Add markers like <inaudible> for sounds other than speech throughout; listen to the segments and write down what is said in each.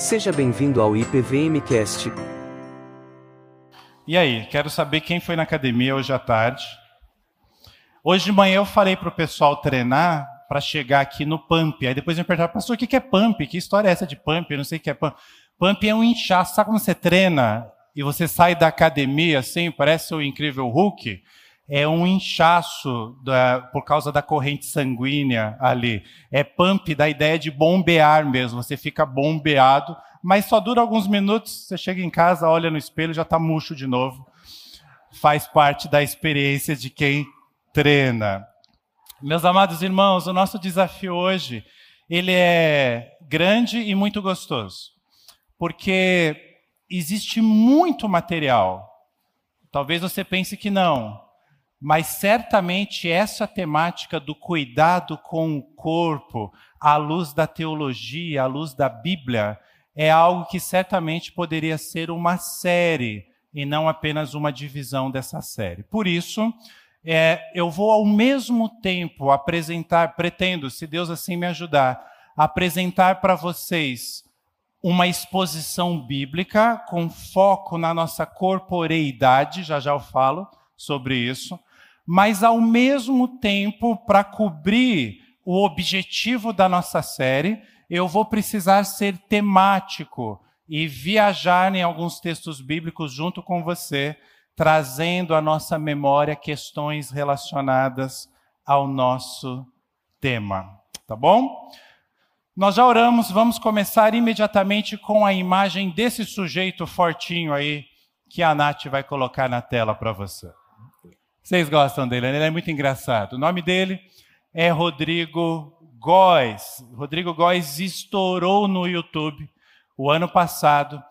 Seja bem-vindo ao IPVMcast. E aí, quero saber quem foi na academia hoje à tarde. Hoje de manhã eu falei para o pessoal treinar para chegar aqui no pump. Aí depois me perguntaram, pastor, o que é pump? Que história é essa de pump? Eu não sei o que é pump. Pump é um inchaço. Sabe quando você treina e você sai da academia assim, parece o incrível Hulk? É um inchaço da, por causa da corrente sanguínea ali. É pump da ideia de bombear mesmo. Você fica bombeado, mas só dura alguns minutos. Você chega em casa, olha no espelho, já está murcho de novo. Faz parte da experiência de quem treina. Meus amados irmãos, o nosso desafio hoje ele é grande e muito gostoso, porque existe muito material. Talvez você pense que não, mas certamente essa temática do cuidado com o corpo, à luz da teologia, à luz da Bíblia, é algo que certamente poderia ser uma série e não apenas uma divisão dessa série. Por isso, é, eu vou ao mesmo tempo apresentar, pretendo, se Deus assim me ajudar, apresentar para vocês uma exposição bíblica com foco na nossa corporeidade, já já eu falo sobre isso, mas ao mesmo tempo, para cobrir o objetivo da nossa série, eu vou precisar ser temático e viajar em alguns textos bíblicos junto com você, trazendo à nossa memória questões relacionadas ao nosso tema. Tá bom? Nós já oramos, vamos começar imediatamente com a imagem desse sujeito fortinho aí que a Nath vai colocar na tela para você. Vocês gostam dele, né? ele é muito engraçado. O nome dele é Rodrigo Góes. Rodrigo Góes estourou no YouTube o ano passado,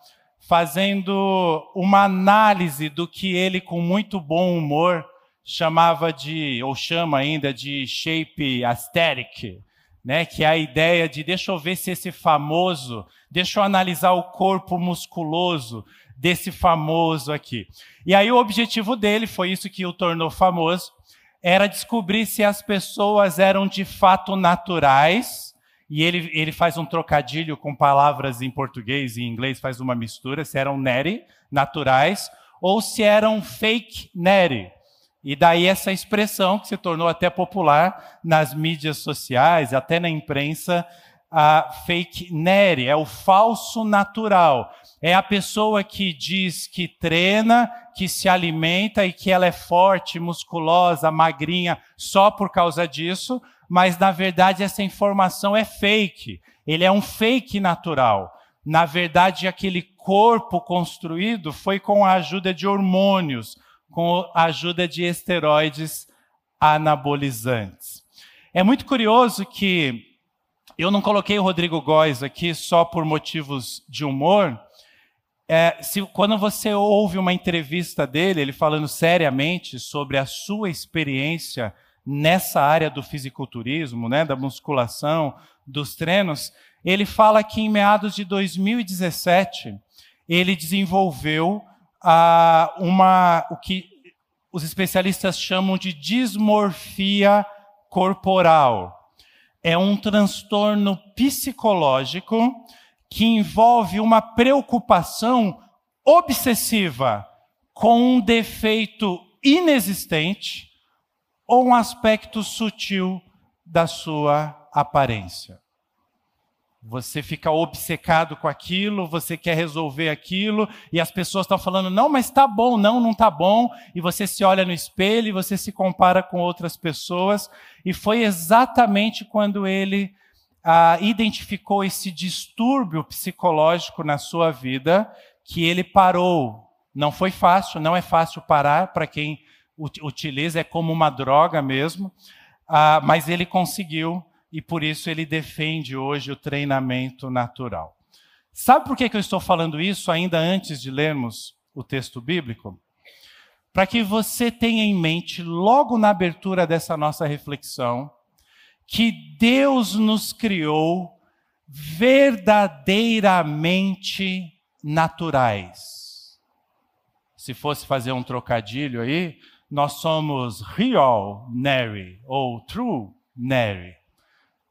fazendo uma análise do que ele, com muito bom humor, chamava de, ou chama ainda de shape aesthetic, né? que é a ideia de deixa eu ver se esse famoso, deixa eu analisar o corpo musculoso, desse famoso aqui. E aí o objetivo dele, foi isso que o tornou famoso, era descobrir se as pessoas eram de fato naturais, e ele, ele faz um trocadilho com palavras em português e em inglês, faz uma mistura, se eram neri, naturais, ou se eram fake neri. E daí essa expressão que se tornou até popular nas mídias sociais, até na imprensa, a fake neri, é o falso natural. É a pessoa que diz que treina, que se alimenta e que ela é forte, musculosa, magrinha só por causa disso, mas na verdade essa informação é fake. Ele é um fake natural. Na verdade, aquele corpo construído foi com a ajuda de hormônios, com a ajuda de esteroides anabolizantes. É muito curioso que eu não coloquei o Rodrigo Góes aqui só por motivos de humor. É, se, quando você ouve uma entrevista dele, ele falando seriamente sobre a sua experiência nessa área do fisiculturismo, né, da musculação, dos treinos, ele fala que em meados de 2017 ele desenvolveu ah, uma o que os especialistas chamam de dismorfia corporal. É um transtorno psicológico que envolve uma preocupação obsessiva com um defeito inexistente ou um aspecto sutil da sua aparência. Você fica obcecado com aquilo, você quer resolver aquilo, e as pessoas estão falando, não, mas está bom, não, não está bom, e você se olha no espelho e você se compara com outras pessoas, e foi exatamente quando ele ah, identificou esse distúrbio psicológico na sua vida que ele parou. Não foi fácil, não é fácil parar para quem utiliza, é como uma droga mesmo, ah, mas ele conseguiu e por isso ele defende hoje o treinamento natural. Sabe por que, eu estou falando isso ainda antes de lermos o texto bíblico? Para que você tenha em mente, logo na abertura dessa nossa reflexão, que Deus nos criou verdadeiramente naturais. Se fosse fazer um trocadilho aí, nós somos real Neri ou true Neri.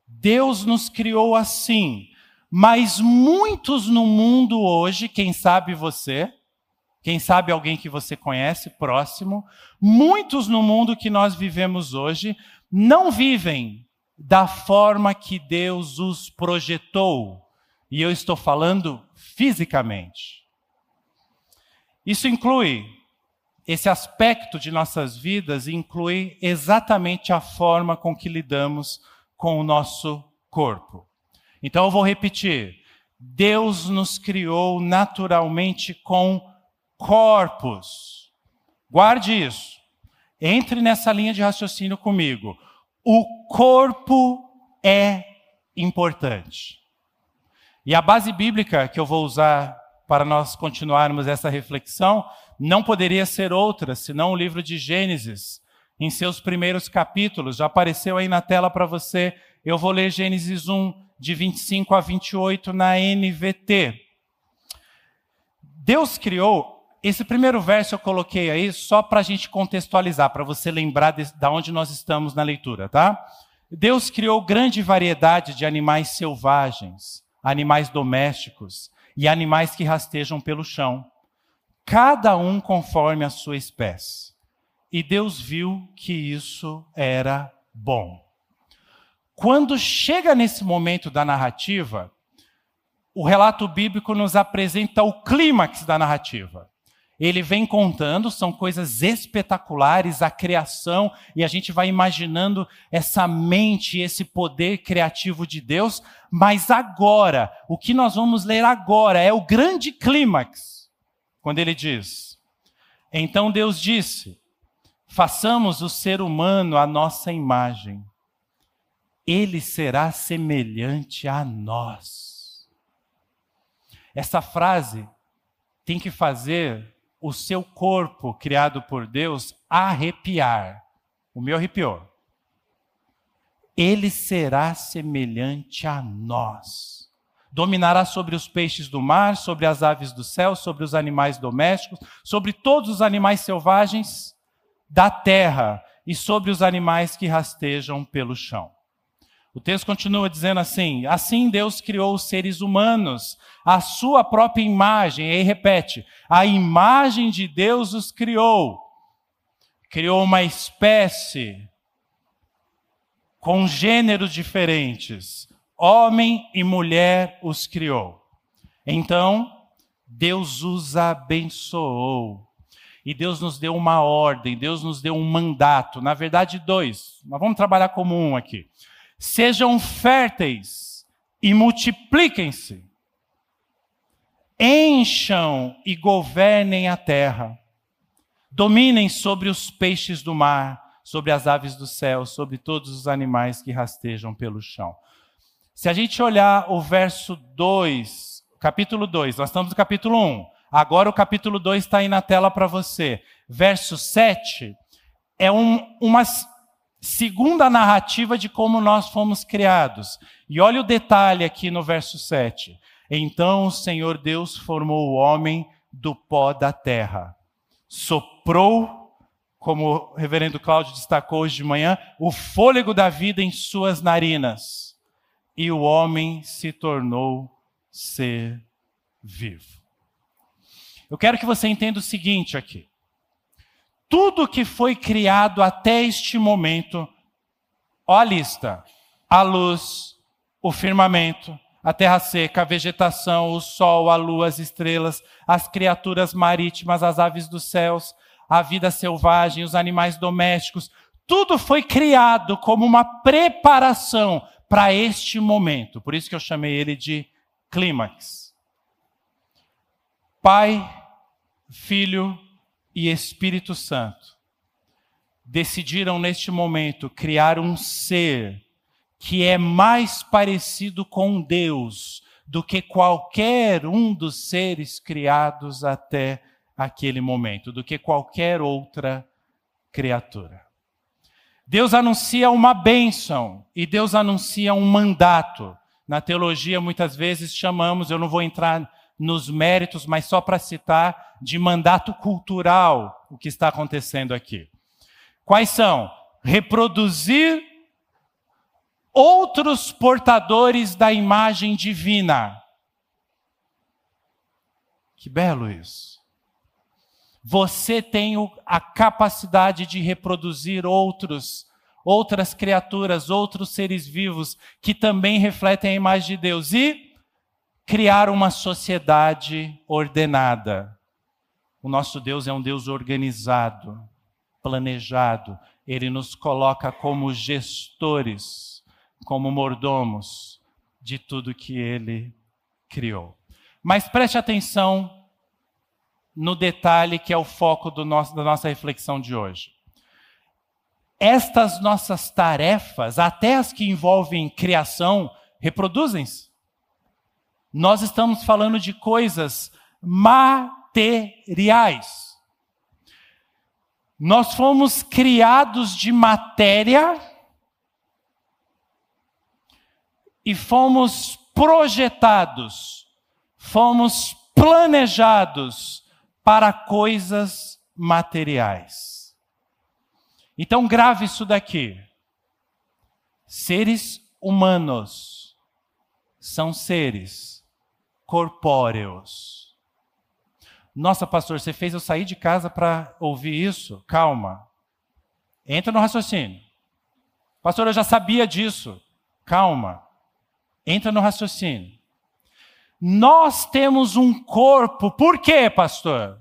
Deus nos criou assim, mas muitos no mundo hoje, quem sabe você, quem sabe alguém que você conhece próximo, muitos no mundo que nós vivemos hoje não vivem da forma que Deus os projetou. E eu estou falando fisicamente. Isso inclui esse aspecto de nossas vidas inclui exatamente a forma com que lidamos com o nosso corpo. Então eu vou repetir. Deus nos criou naturalmente com corpos. Guarde isso. Entre nessa linha de raciocínio comigo. O corpo é importante. E a base bíblica que eu vou usar para nós continuarmos essa reflexão não poderia ser outra senão o livro de Gênesis, em seus primeiros capítulos. Já apareceu aí na tela para você. Eu vou ler Gênesis 1, de 25 a 28 na NVT. Deus criou. Esse primeiro verso eu coloquei aí só para a gente contextualizar, para você lembrar de, de onde nós estamos na leitura, tá? Deus criou grande variedade de animais selvagens, animais domésticos e animais que rastejam pelo chão cada um conforme a sua espécie. E Deus viu que isso era bom. Quando chega nesse momento da narrativa, o relato bíblico nos apresenta o clímax da narrativa. Ele vem contando, são coisas espetaculares, a criação, e a gente vai imaginando essa mente, esse poder criativo de Deus, mas agora, o que nós vamos ler agora é o grande clímax quando ele diz: Então Deus disse: façamos o ser humano à nossa imagem, ele será semelhante a nós. Essa frase tem que fazer o seu corpo criado por Deus arrepiar. O meu arrepiou. Ele será semelhante a nós. Dominará sobre os peixes do mar, sobre as aves do céu, sobre os animais domésticos, sobre todos os animais selvagens da terra e sobre os animais que rastejam pelo chão. O texto continua dizendo assim: Assim Deus criou os seres humanos, a sua própria imagem, e aí repete: a imagem de Deus os criou. Criou uma espécie com gêneros diferentes, Homem e mulher os criou. Então, Deus os abençoou. E Deus nos deu uma ordem, Deus nos deu um mandato, na verdade, dois. Mas vamos trabalhar como um aqui. Sejam férteis e multipliquem-se. Encham e governem a terra. Dominem sobre os peixes do mar, sobre as aves do céu, sobre todos os animais que rastejam pelo chão. Se a gente olhar o verso 2, capítulo 2, nós estamos no capítulo 1. Agora o capítulo 2 está aí na tela para você. Verso 7 é um, segunda narrativa de como nós fomos criados. E olha o detalhe aqui no verso 7. Então o Senhor Deus formou o homem do pó da terra, soprou, como o reverendo Cláudio destacou hoje de manhã, o fôlego da vida em suas narinas e o homem se tornou ser vivo. Eu quero que você entenda o seguinte aqui. Tudo que foi criado até este momento, ó a lista: a luz, o firmamento, a terra seca, a vegetação, o sol, a lua, as estrelas, as criaturas marítimas, as aves dos céus, a vida selvagem, os animais domésticos, tudo foi criado como uma preparação para este momento. Por isso que eu chamei ele de clímax. Pai, Filho e Espírito Santo decidiram neste momento criar um ser que é mais parecido com Deus do que qualquer um dos seres criados até aquele momento, do que qualquer outra criatura. Deus anuncia uma bênção e Deus anuncia um mandato. Na teologia, muitas vezes chamamos, eu não vou entrar nos méritos, mas só para citar, de mandato cultural o que está acontecendo aqui. Quais são? Reproduzir outros portadores da imagem divina. Que belo isso. Você tem a capacidade de reproduzir outros, outras criaturas, outros seres vivos que também refletem a imagem de Deus e criar uma sociedade ordenada. O nosso Deus é um Deus organizado, planejado. Ele nos coloca como gestores, como mordomos de tudo que ele criou. Mas preste atenção no detalhe que é o foco nosso, da nossa reflexão de hoje. Estas nossas tarefas, até as que envolvem criação, reproduzem-se. Nós estamos falando de coisas materiais. Nós fomos criados de matéria e fomos projetados, fomos planejados para coisas materiais. Então, grave isso daqui. Seres humanos são seres corpóreos. Nossa, pastor, você fez eu sair de casa para ouvir isso? Calma. Entra no raciocínio. Pastor, eu já sabia disso. Calma. Entra no raciocínio. Nós temos um corpo, por quê, pastor?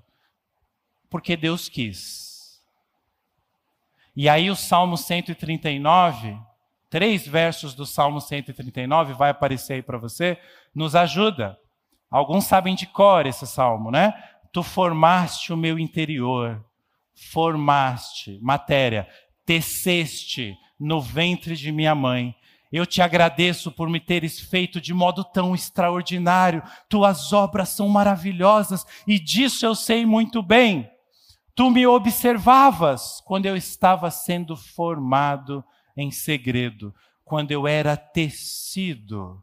Porque Deus quis. E aí o Salmo 139, três versos do Salmo 139, vai aparecer aí para você, nos ajuda. Alguns sabem de cor esse salmo, né? Tu formaste o meu interior, formaste, matéria, teceste no ventre de minha mãe. Eu te agradeço por me teres feito de modo tão extraordinário. Tuas obras são maravilhosas e disso eu sei muito bem. Tu me observavas quando eu estava sendo formado em segredo, quando eu era tecido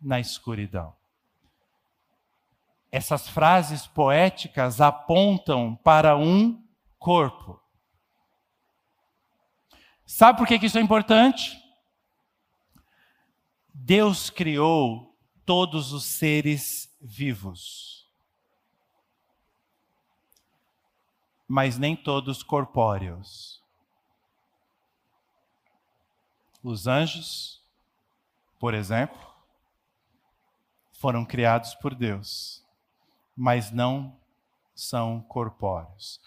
na escuridão. Essas frases poéticas apontam para um corpo. Sabe por que isso é importante? Deus criou todos os seres vivos, mas nem todos corpóreos. Os anjos, por exemplo, foram criados por Deus, mas não são corpóreos.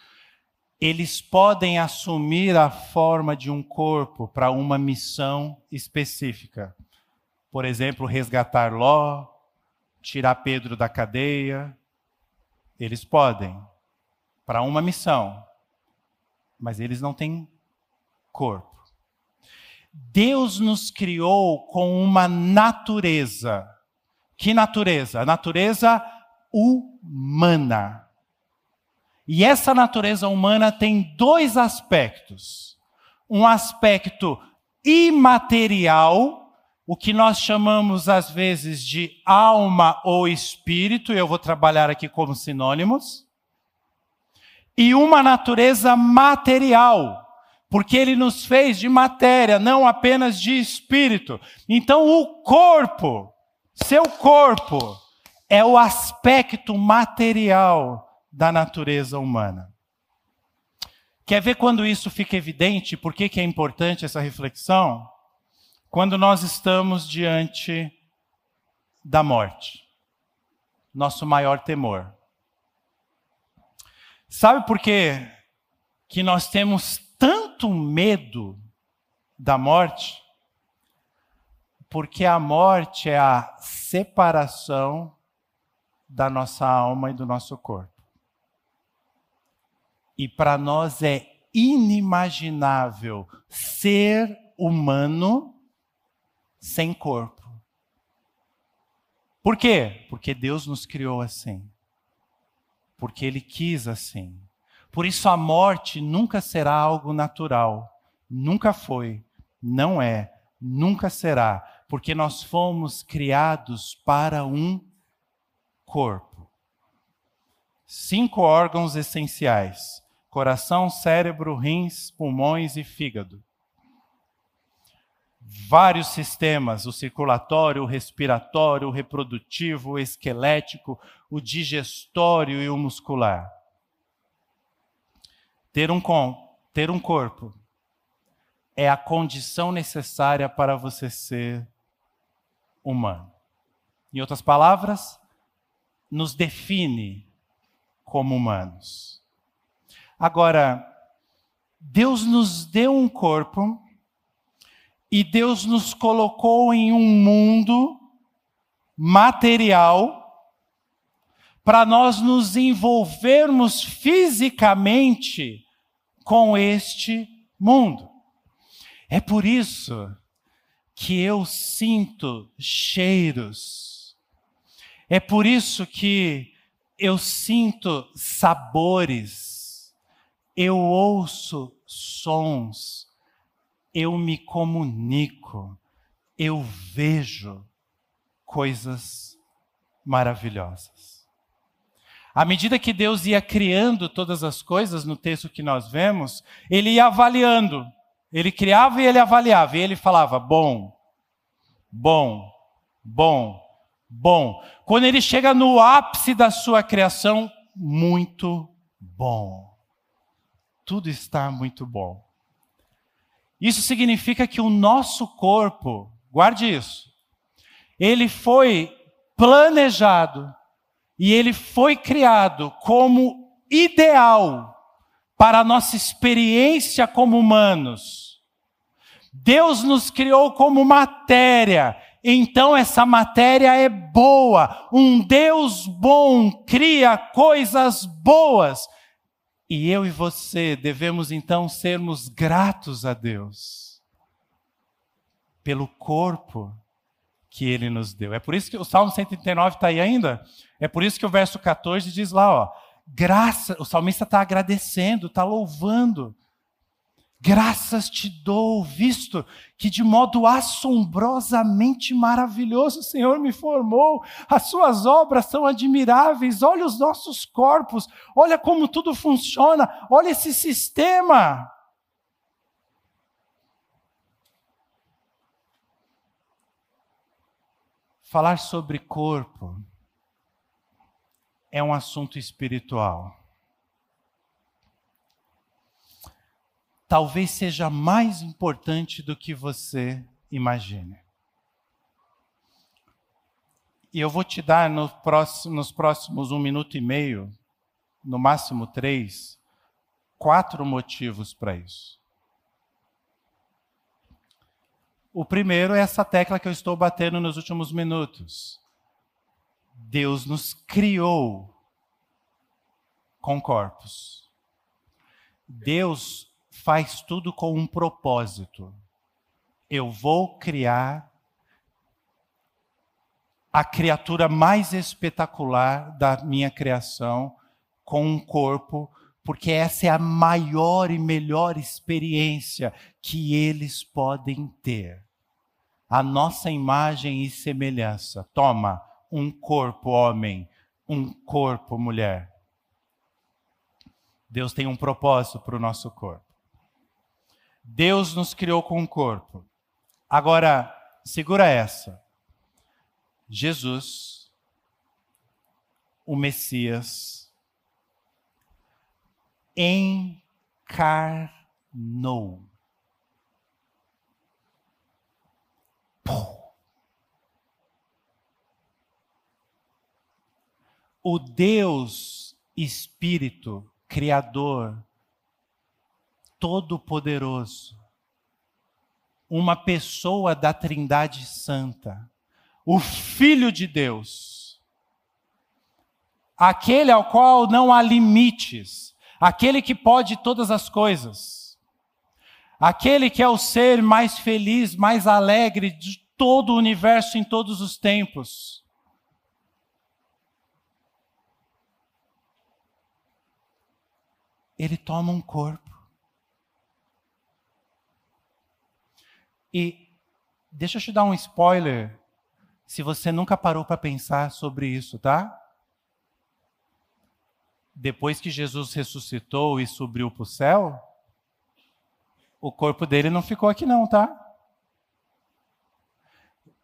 Eles podem assumir a forma de um corpo para uma missão específica por exemplo, resgatar Ló, tirar Pedro da cadeia. Eles podem, para uma missão, mas eles não têm corpo. Deus nos criou com uma natureza. Que natureza? A natureza humana. E essa natureza humana tem dois aspectos. Um aspecto imaterial, o que nós chamamos às vezes de alma ou espírito, eu vou trabalhar aqui como sinônimos, e uma natureza material, porque ele nos fez de matéria, não apenas de espírito. Então, o corpo, seu corpo, é o aspecto material da natureza humana. Quer ver quando isso fica evidente? Por que, que é importante essa reflexão? quando nós estamos diante da morte, nosso maior temor. Sabe por quê que nós temos tanto medo da morte? Porque a morte é a separação da nossa alma e do nosso corpo. E para nós é inimaginável ser humano sem corpo. Por quê? Porque Deus nos criou assim. Porque Ele quis assim. Por isso a morte nunca será algo natural. Nunca foi, não é, nunca será. Porque nós fomos criados para um corpo. Cinco órgãos essenciais: coração, cérebro, rins, pulmões e fígado. vários sistemas: o circulatório, o respiratório, o reprodutivo, o esquelético, o digestório e o muscular. Ter um, ter um corpo é a condição necessária para você ser humano. Em outras palavras, nos define como humanos. Agora, Deus nos deu um corpo e Deus nos colocou em um mundo material para nós nos envolvermos fisicamente com este mundo. É por isso que eu sinto cheiros. É por isso que eu sinto sabores. Eu ouço sons eu me comunico, eu vejo coisas maravilhosas. À medida que Deus ia criando todas as coisas no texto que nós vemos, ele ia avaliando. Ele criava e ele avaliava. E ele falava: bom, bom, bom, bom. Quando ele chega no ápice da sua criação, muito bom. Tudo está muito bom. Isso significa que o nosso corpo, guarde isso, ele foi planejado e ele foi criado como ideal para a nossa experiência como humanos. Deus nos criou como matéria, então essa matéria é boa. Um Deus bom cria coisas boas. E eu e você devemos então sermos gratos a Deus pelo corpo que ele nos deu. É por isso que o Salmo 139 está aí ainda. É por isso que o verso 14 diz lá, ó, graça, o salmista está agradecendo, está louvando Graças te dou, visto que de modo assombrosamente maravilhoso o Senhor me formou. As suas obras são admiráveis. Olha os nossos corpos, olha como tudo funciona, olha esse sistema. Falar sobre corpo é um assunto espiritual. Talvez seja mais importante do que você imagine. E eu vou te dar no próximo, nos próximos um minuto e meio, no máximo três, quatro motivos para isso. O primeiro é essa tecla que eu estou batendo nos últimos minutos. Deus nos criou com corpos. Deus faz tudo com um propósito. Eu vou criar a criatura mais espetacular da minha criação com um corpo, porque essa é a maior e melhor experiência que eles podem ter. A nossa imagem e semelhança. Toma, um corpo homem, um corpo mulher. Deus tem um propósito para o nosso corpo. Deus nos criou com um corpo. Agora, segura essa. Jesus, o Messias, encarnou. O Deus Espírito Criador Todo-Poderoso, uma pessoa da Trindade Santa, o Filho de Deus, aquele ao qual não há limites, aquele que pode todas as coisas, aquele que é o ser mais feliz, mais alegre de todo o universo em todos os tempos. Ele toma um corpo. E deixa eu te dar um spoiler, se você nunca parou para pensar sobre isso, tá? Depois que Jesus ressuscitou e subiu para o céu, o corpo dele não ficou aqui não, tá?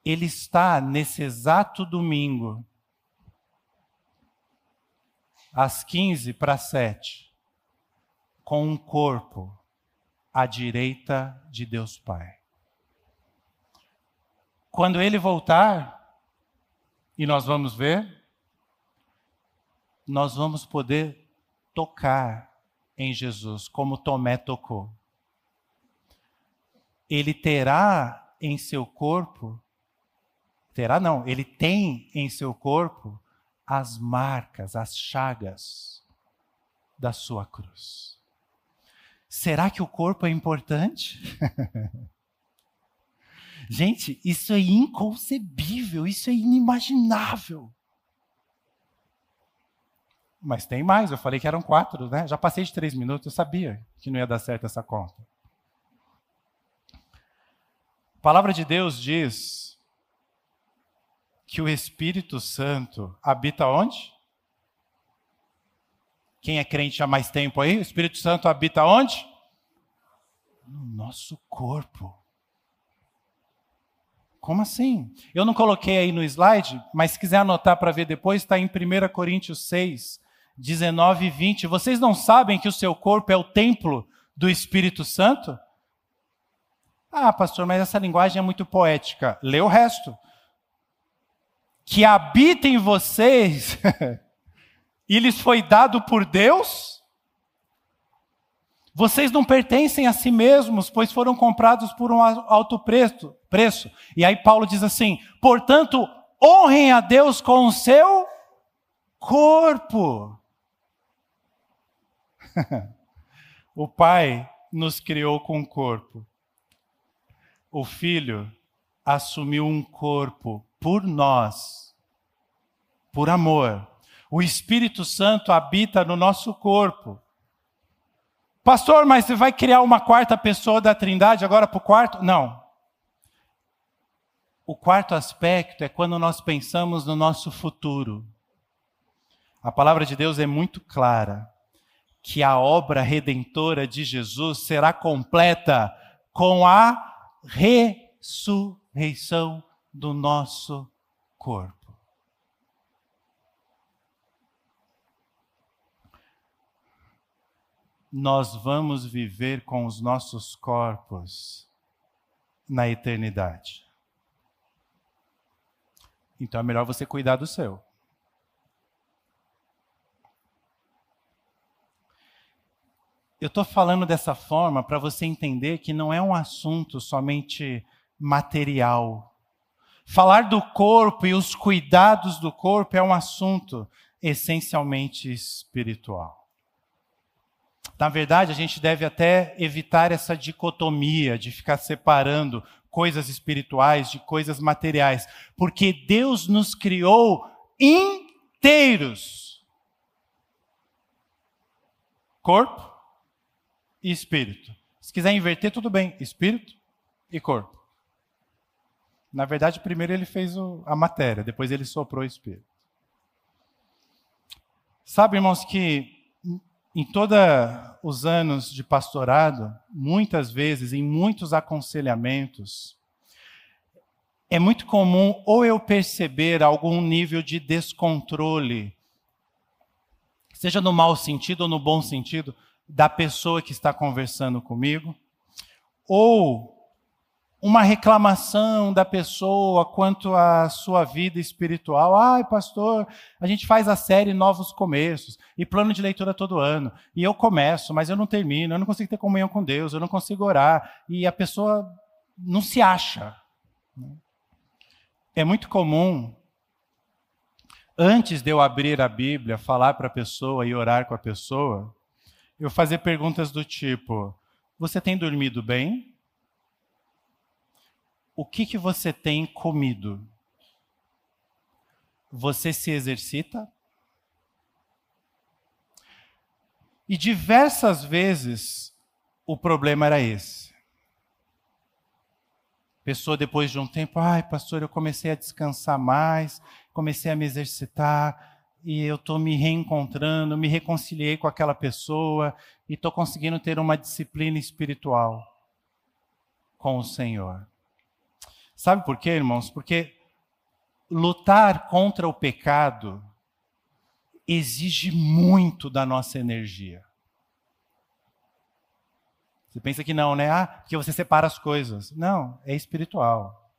Ele está nesse exato domingo, às 15 para 7, com um corpo à direita de Deus Pai. Quando ele voltar, e nós vamos ver, nós vamos poder tocar em Jesus, como Tomé tocou. Ele terá em seu corpo, terá não, ele tem em seu corpo as marcas, as chagas da sua cruz. Será que o corpo é importante? <laughs> Gente, isso é inconcebível, isso é inimaginável. Mas tem mais, eu falei que eram quatro, né? Já passei de três minutos, eu sabia que não ia dar certo essa conta. A palavra de Deus diz que o Espírito Santo habita onde? Quem é crente há mais tempo aí? O Espírito Santo habita onde? No nosso corpo. Como assim? Eu não coloquei aí no slide, mas se quiser anotar para ver depois, está em 1 Coríntios 6, 19 e 20. Vocês não sabem que o seu corpo é o templo do Espírito Santo? Ah, pastor, mas essa linguagem é muito poética. Lê o resto. Que habita em vocês <laughs> e lhes foi dado por Deus? Vocês não pertencem a si mesmos, pois foram comprados por um alto preço. preço. E aí Paulo diz assim: portanto, honrem a Deus com o seu corpo. <laughs> o Pai nos criou com um corpo. O Filho assumiu um corpo por nós, por amor. O Espírito Santo habita no nosso corpo. Pastor, mas você vai criar uma quarta pessoa da Trindade agora para o quarto? Não. O quarto aspecto é quando nós pensamos no nosso futuro. A palavra de Deus é muito clara que a obra redentora de Jesus será completa com a ressurreição do nosso corpo. Nós vamos viver com os nossos corpos na eternidade. Então é melhor você cuidar do seu. Eu estou falando dessa forma para você entender que não é um assunto somente material. Falar do corpo e os cuidados do corpo é um assunto essencialmente espiritual. Na verdade, a gente deve até evitar essa dicotomia de ficar separando coisas espirituais de coisas materiais, porque Deus nos criou inteiros. Corpo, e espírito. Se quiser inverter, tudo bem. Espírito e corpo. Na verdade, primeiro ele fez a matéria, depois ele soprou o espírito. Sabe, irmãos, que em todos os anos de pastorado, muitas vezes, em muitos aconselhamentos, é muito comum ou eu perceber algum nível de descontrole, seja no mau sentido ou no bom sentido, da pessoa que está conversando comigo, ou uma reclamação da pessoa quanto à sua vida espiritual. Ai, pastor, a gente faz a série Novos Começos e plano de leitura todo ano. E eu começo, mas eu não termino, eu não consigo ter comunhão com Deus, eu não consigo orar. E a pessoa não se acha. É muito comum, antes de eu abrir a Bíblia, falar para a pessoa e orar com a pessoa, eu fazer perguntas do tipo: Você tem dormido bem? O que, que você tem comido? Você se exercita? E diversas vezes o problema era esse. Pessoa depois de um tempo, ai pastor, eu comecei a descansar mais, comecei a me exercitar, e eu estou me reencontrando, me reconciliei com aquela pessoa e estou conseguindo ter uma disciplina espiritual com o Senhor. Sabe por quê, irmãos? Porque lutar contra o pecado exige muito da nossa energia. Você pensa que não, né? Ah, porque você separa as coisas. Não, é espiritual.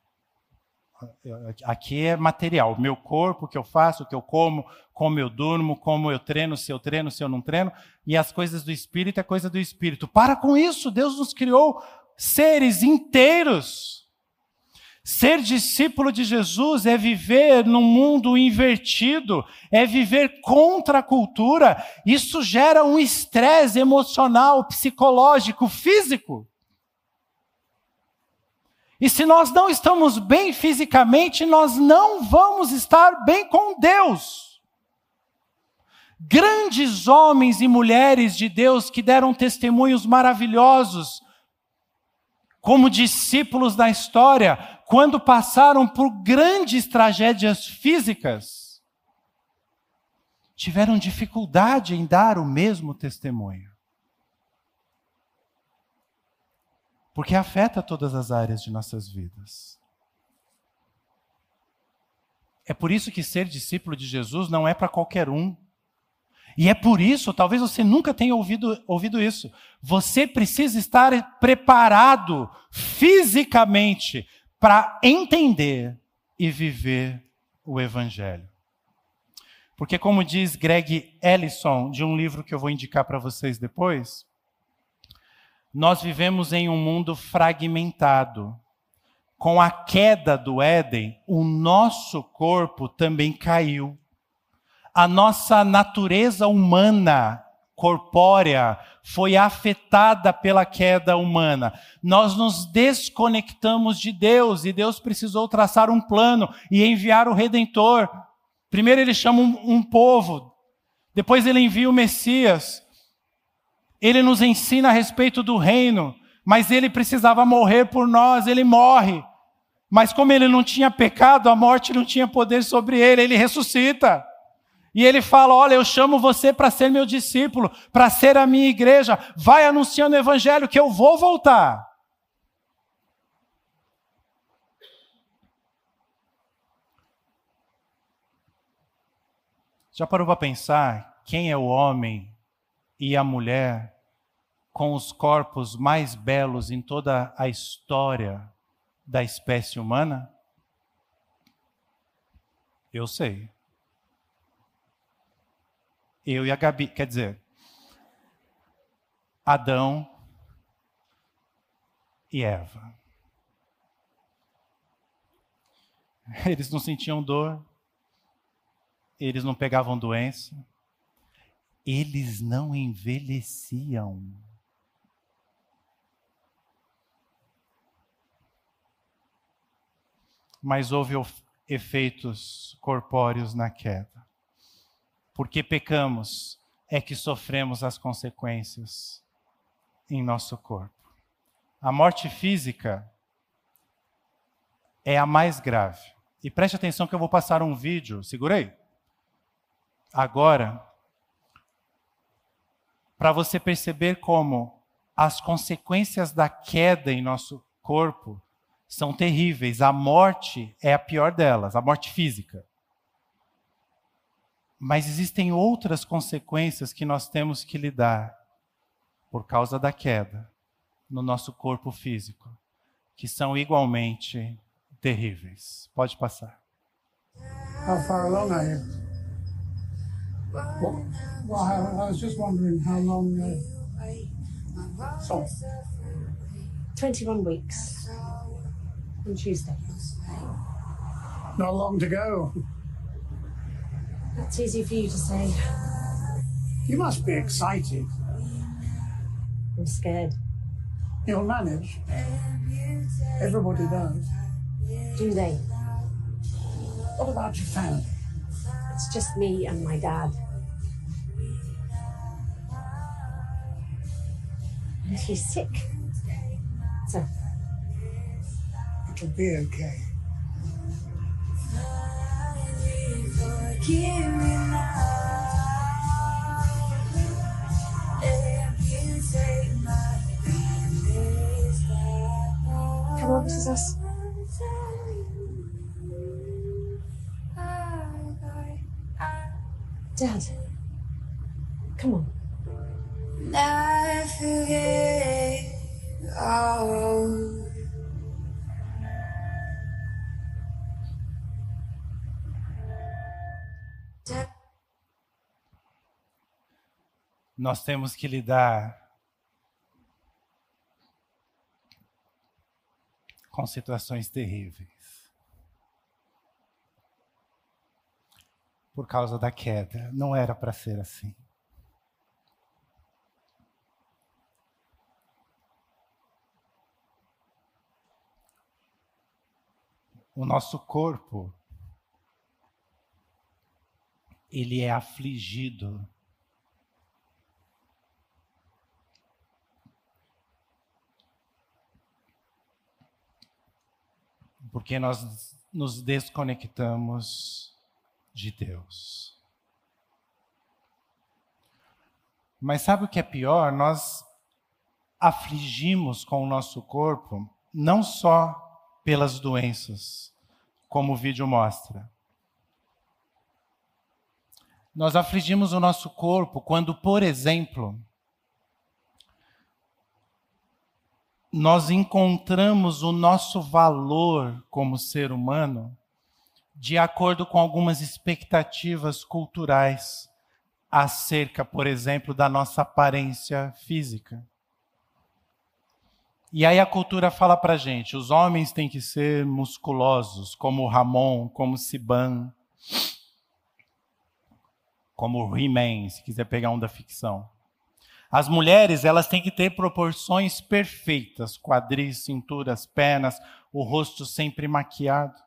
Aqui é material. Meu corpo, o que eu faço, o que eu como, como eu durmo, como eu treino, se eu treino, se eu não treino. E as coisas do espírito é coisa do espírito. Para com isso. Deus nos criou seres inteiros. Ser discípulo de Jesus é viver num mundo invertido, é viver contra a cultura. Isso gera um estresse emocional, psicológico, físico. E se nós não estamos bem fisicamente, nós não vamos estar bem com Deus. Grandes homens e mulheres de Deus que deram testemunhos maravilhosos, como discípulos da história, quando passaram por grandes tragédias físicas, tiveram dificuldade em dar o mesmo testemunho. Porque afeta todas as áreas de nossas vidas. É por isso que ser discípulo de Jesus não é para qualquer um. E é por isso, talvez você nunca tenha ouvido, ouvido isso. Você precisa estar preparado fisicamente para entender e viver o Evangelho. Porque, como diz Greg Ellison, de um livro que eu vou indicar para vocês depois, nós vivemos em um mundo fragmentado. Com a queda do Éden, o nosso corpo também caiu. A nossa natureza humana corpórea foi afetada pela queda humana. Nós nos desconectamos de Deus e Deus precisou traçar um plano e enviar o redentor. Primeiro ele chama um, um povo, depois ele envia o Messias. Ele nos ensina a respeito do reino, mas ele precisava morrer por nós, ele morre. Mas como ele não tinha pecado, a morte não tinha poder sobre ele, ele ressuscita. E ele fala: Olha, eu chamo você para ser meu discípulo, para ser a minha igreja. Vai anunciando o evangelho que eu vou voltar. Já parou para pensar quem é o homem e a mulher com os corpos mais belos em toda a história da espécie humana? Eu sei eu e a Gabi, quer dizer, Adão e Eva. Eles não sentiam dor, eles não pegavam doença, eles não envelheciam. Mas houve efeitos corpóreos na queda porque pecamos, é que sofremos as consequências em nosso corpo. A morte física é a mais grave. E preste atenção que eu vou passar um vídeo, segurei. Agora, para você perceber como as consequências da queda em nosso corpo são terríveis. A morte é a pior delas, a morte física. Mas existem outras consequências que nós temos que lidar por causa da queda no nosso corpo físico, que são igualmente terríveis. Pode passar. How far along are you? Well, well I was just wondering how long. Uh, so. 21 weeks on Tuesday. Not long to go. That's easy for you to say. You must be excited. I'm scared. You'll manage. Everybody does. Do they? What about your family? It's just me and my dad. And he's sick. So. It'll be okay. Come on, this. Dad, come on. Now forget all. Nós temos que lidar com situações terríveis. Por causa da queda. Não era para ser assim. O nosso corpo ele é afligido porque nós nos desconectamos de Deus. Mas sabe o que é pior? Nós afligimos com o nosso corpo não só pelas doenças, como o vídeo mostra. Nós afligimos o nosso corpo quando, por exemplo, nós encontramos o nosso valor como ser humano de acordo com algumas expectativas culturais acerca, por exemplo, da nossa aparência física. E aí a cultura fala para gente, os homens têm que ser musculosos, como Ramon, como Siban, como He-Man, se quiser pegar um da ficção. As mulheres, elas têm que ter proporções perfeitas, quadris, cinturas, pernas, o rosto sempre maquiado.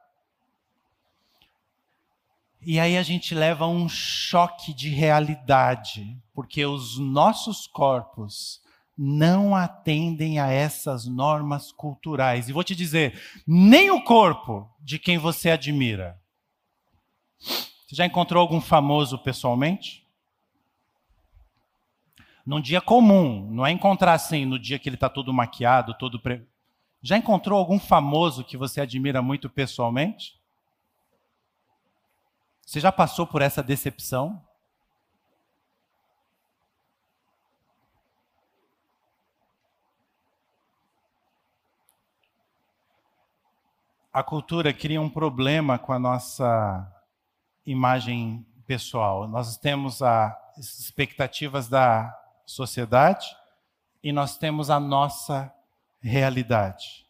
E aí a gente leva um choque de realidade, porque os nossos corpos não atendem a essas normas culturais. E vou te dizer, nem o corpo de quem você admira. Você já encontrou algum famoso pessoalmente? Num dia comum, não é encontrar assim no dia que ele está todo maquiado, todo. Pre... Já encontrou algum famoso que você admira muito pessoalmente? Você já passou por essa decepção? A cultura cria um problema com a nossa imagem pessoal. Nós temos as expectativas da sociedade e nós temos a nossa realidade.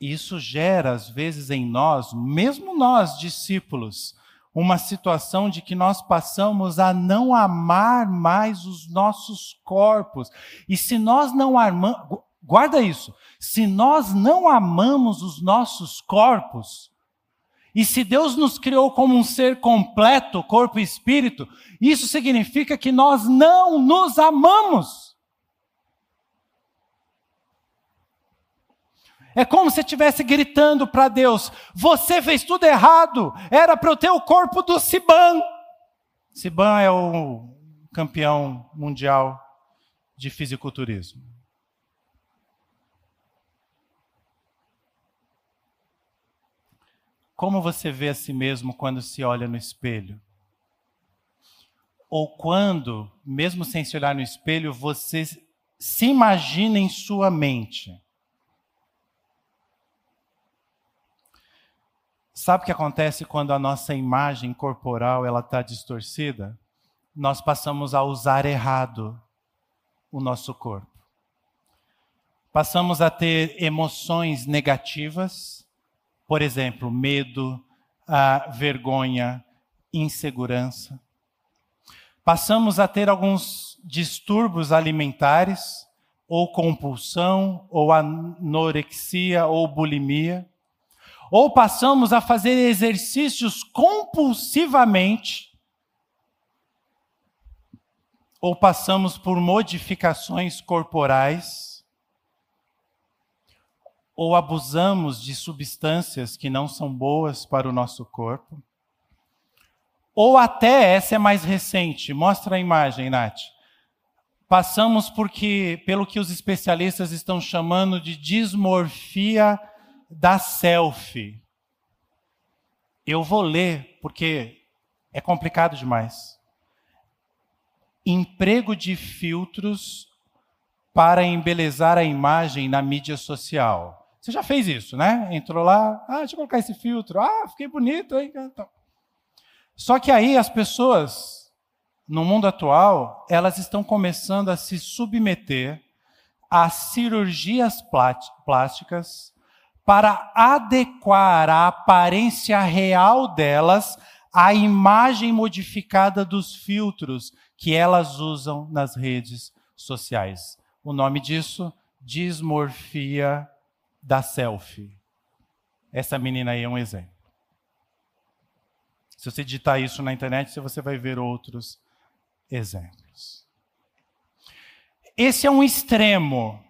Isso gera, às vezes, em nós, mesmo nós, discípulos, uma situação de que nós passamos a não amar mais os nossos corpos. E se nós não amamos, guarda isso, se nós não amamos os nossos corpos, e se Deus nos criou como um ser completo, corpo e espírito, isso significa que nós não nos amamos. É como se estivesse gritando para Deus: Você fez tudo errado, era para eu ter o corpo do Siban. Siban é o campeão mundial de fisiculturismo. Como você vê a si mesmo quando se olha no espelho? Ou quando, mesmo sem se olhar no espelho, você se imagina em sua mente? Sabe o que acontece quando a nossa imagem corporal ela está distorcida? Nós passamos a usar errado o nosso corpo. Passamos a ter emoções negativas por exemplo, medo, vergonha, insegurança. Passamos a ter alguns distúrbios alimentares, ou compulsão, ou anorexia, ou bulimia. Ou passamos a fazer exercícios compulsivamente, ou passamos por modificações corporais ou abusamos de substâncias que não são boas para o nosso corpo, ou até, essa é mais recente, mostra a imagem, Nath. Passamos porque, pelo que os especialistas estão chamando de dismorfia da selfie. Eu vou ler, porque É complicado demais. Emprego de filtros para embelezar a imagem na mídia social. Você já fez isso, né? Entrou lá, ah, deixa eu colocar esse filtro. Ah, fiquei bonito, hein? Então. Só que aí as pessoas, no mundo atual, elas estão começando a se submeter a cirurgias plásticas para adequar a aparência real delas à imagem modificada dos filtros que elas usam nas redes sociais. O nome disso? Dismorfia da selfie. Essa menina aí é um exemplo. Se você digitar isso na internet, você vai ver outros exemplos. Esse é um extremo,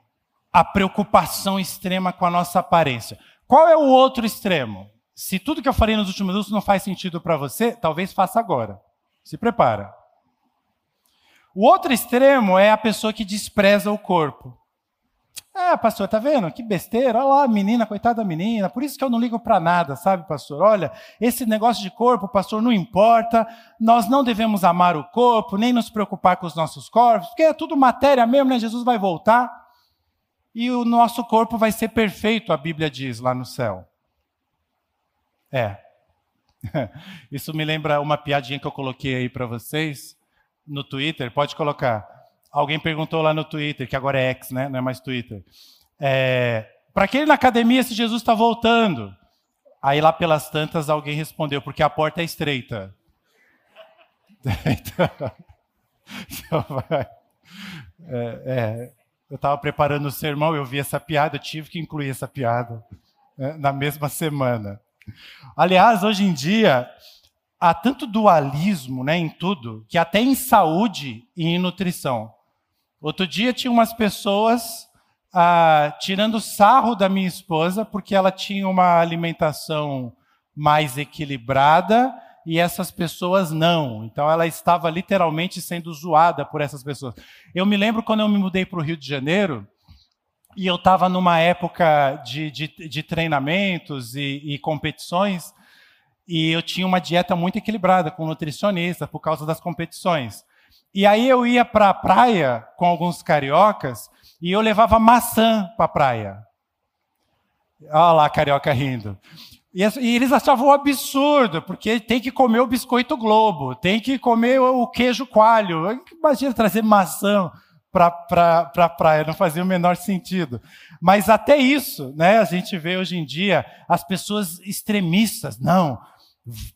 a preocupação extrema com a nossa aparência. Qual é o outro extremo? Se tudo que eu falei nos últimos minutos não faz sentido para você, talvez faça agora. Se prepara. O outro extremo é a pessoa que despreza o corpo. Ah, pastor, tá vendo? Que besteira. Olha lá, menina, coitada da menina. Por isso que eu não ligo para nada, sabe, pastor? Olha, esse negócio de corpo, pastor, não importa. Nós não devemos amar o corpo, nem nos preocupar com os nossos corpos, porque é tudo matéria mesmo, né? Jesus vai voltar e o nosso corpo vai ser perfeito, a Bíblia diz lá no céu. É. <laughs> Isso me lembra uma piadinha que eu coloquei aí para vocês no Twitter. Pode colocar. Alguém perguntou lá no Twitter, que agora é X, né? Não é mais Twitter. É, Para que ir na academia se Jesus está voltando? Aí lá pelas tantas alguém respondeu, porque a porta é estreita. <laughs> então, então vai. É, é, eu estava preparando o sermão, eu vi essa piada, eu tive que incluir essa piada né, na mesma semana. Aliás, hoje em dia, há tanto dualismo né, em tudo, que até em saúde e em nutrição. Outro dia tinha umas pessoas ah, tirando sarro da minha esposa porque ela tinha uma alimentação mais equilibrada e essas pessoas não. Então ela estava literalmente sendo zoada por essas pessoas. Eu me lembro quando eu me mudei para o Rio de Janeiro e eu estava numa época de, de, de treinamentos e, e competições e eu tinha uma dieta muito equilibrada com nutricionista por causa das competições. E aí eu ia para a praia com alguns cariocas e eu levava maçã para a praia. Olha lá carioca rindo. E, eles achavam um absurdo, porque tem que comer o biscoito Globo, tem que comer o queijo coalho. Imagina trazer maçã para a praia, não fazia o menor sentido. Mas até isso, né, a gente vê hoje em dia as pessoas extremistas. Não,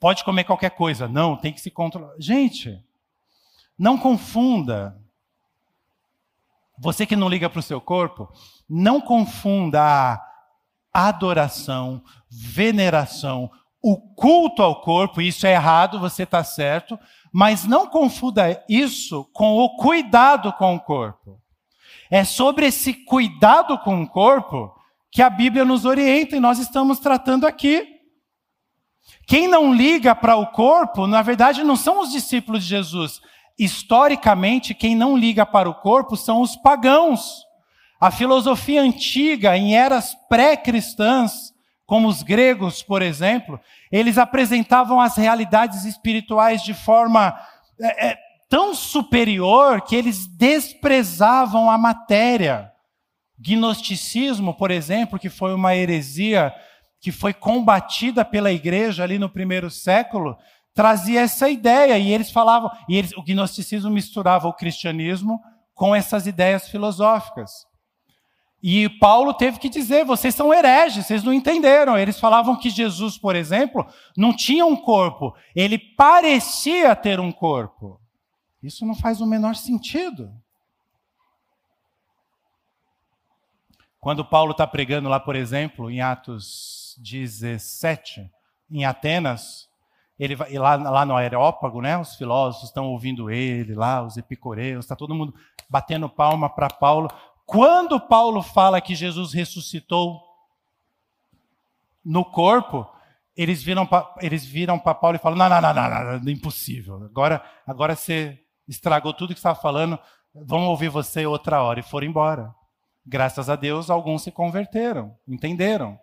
pode comer qualquer coisa. Não, tem que se controlar. Gente, não confunda. Você que não liga para o seu corpo, não confunda a adoração, veneração, o culto ao corpo, isso é errado, você está certo, mas não confunda isso com o cuidado com o corpo. É sobre esse cuidado com o corpo que a Bíblia nos orienta e nós estamos tratando aqui. Quem não liga para o corpo, na verdade, não são os discípulos de Jesus, Historicamente, quem não liga para o corpo são os pagãos. A filosofia antiga, em eras pré-cristãs, como os gregos, por exemplo, eles apresentavam as realidades espirituais de forma é, é, tão superior que eles desprezavam a matéria. Gnosticismo, por exemplo, que foi uma heresia que foi combatida pela igreja ali no primeiro século, trazia essa ideia e eles falavam, e eles, o gnosticismo misturava o cristianismo com essas ideias filosóficas. E Paulo teve que dizer: vocês são hereges, vocês não entenderam. Eles falavam que Jesus, por exemplo, não tinha um corpo, ele parecia ter um corpo. Isso não faz o menor sentido. Quando Paulo está pregando lá, por exemplo, em Atos 17, em Atenas, ele vai, lá, lá no Aerópago, né, os filósofos estão ouvindo ele, lá os epicureus, está todo mundo batendo palma para Paulo. Quando Paulo fala que Jesus ressuscitou no corpo, eles viram eles viram para Paulo e falam: não, não, não, não, não, não, impossível. Agora, agora você estragou tudo que estava falando. Vamos ouvir você outra hora e foram embora. Graças a Deus, alguns se converteram, entenderam.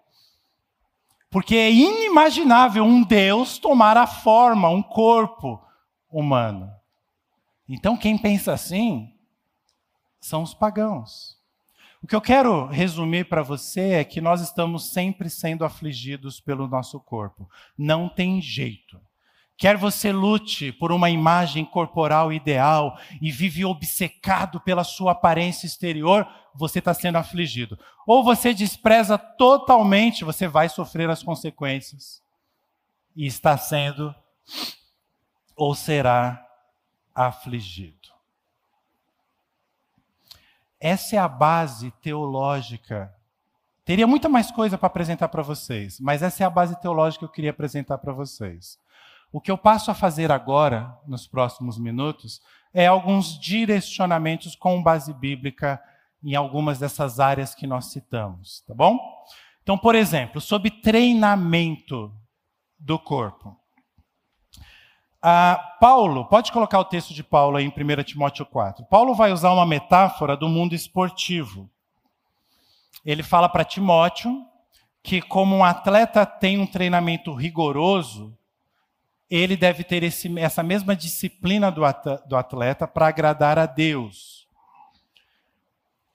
Porque é inimaginável um Deus tomar a forma, um corpo humano. Então, quem pensa assim são os pagãos. O que eu quero resumir para você é que nós estamos sempre sendo afligidos pelo nosso corpo. Não tem jeito. Quer você lute por uma imagem corporal ideal e vive obcecado pela sua aparência exterior, você está sendo afligido. Ou você despreza totalmente, você vai sofrer as consequências. E está sendo ou será afligido. Essa é a base teológica. Teria muita mais coisa para apresentar para vocês, mas essa é a base teológica que eu queria apresentar para vocês. O que eu passo a fazer agora, nos próximos minutos, é alguns direcionamentos com base bíblica em algumas dessas áreas que nós citamos, tá bom? Então, por exemplo, sobre treinamento do corpo. Ah, Paulo, pode colocar o texto de Paulo aí em 1 Timóteo 4. Paulo vai usar uma metáfora do mundo esportivo. Ele fala para Timóteo que, como um atleta tem um treinamento rigoroso, ele deve ter esse, essa mesma disciplina do atleta para agradar a Deus.